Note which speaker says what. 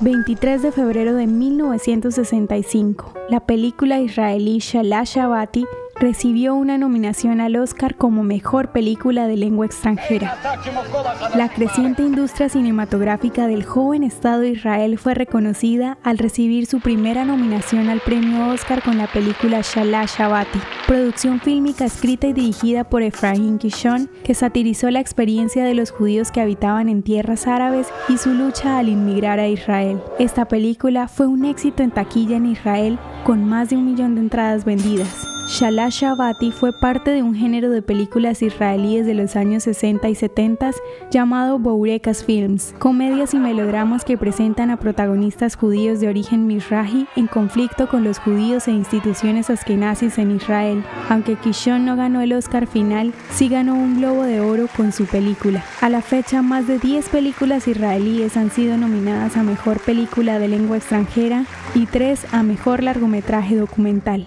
Speaker 1: 23 de febrero de 1965, la película israelí Shalah Shabati recibió una nominación al Oscar como Mejor Película de Lengua Extranjera. La creciente industria cinematográfica del joven Estado de Israel fue reconocida al recibir su primera nominación al premio Oscar con la película Shalah Shabati, producción fílmica escrita y dirigida por Efraín Kishon, que satirizó la experiencia de los judíos que habitaban en tierras árabes y su lucha al inmigrar a Israel. Esta película fue un éxito en taquilla en Israel con más de un millón de entradas vendidas. Shalah Shabati fue parte de un género de películas israelíes de los años 60 y 70 llamado Bourekas Films, comedias y melodramas que presentan a protagonistas judíos de origen mizrahi en conflicto con los judíos e instituciones askenazis en Israel. Aunque Kishon no ganó el Oscar final, sí ganó un Globo de Oro con su película. A la fecha, más de 10 películas israelíes han sido nominadas a Mejor Película de Lengua Extranjera y 3 a Mejor Largometraje Documental.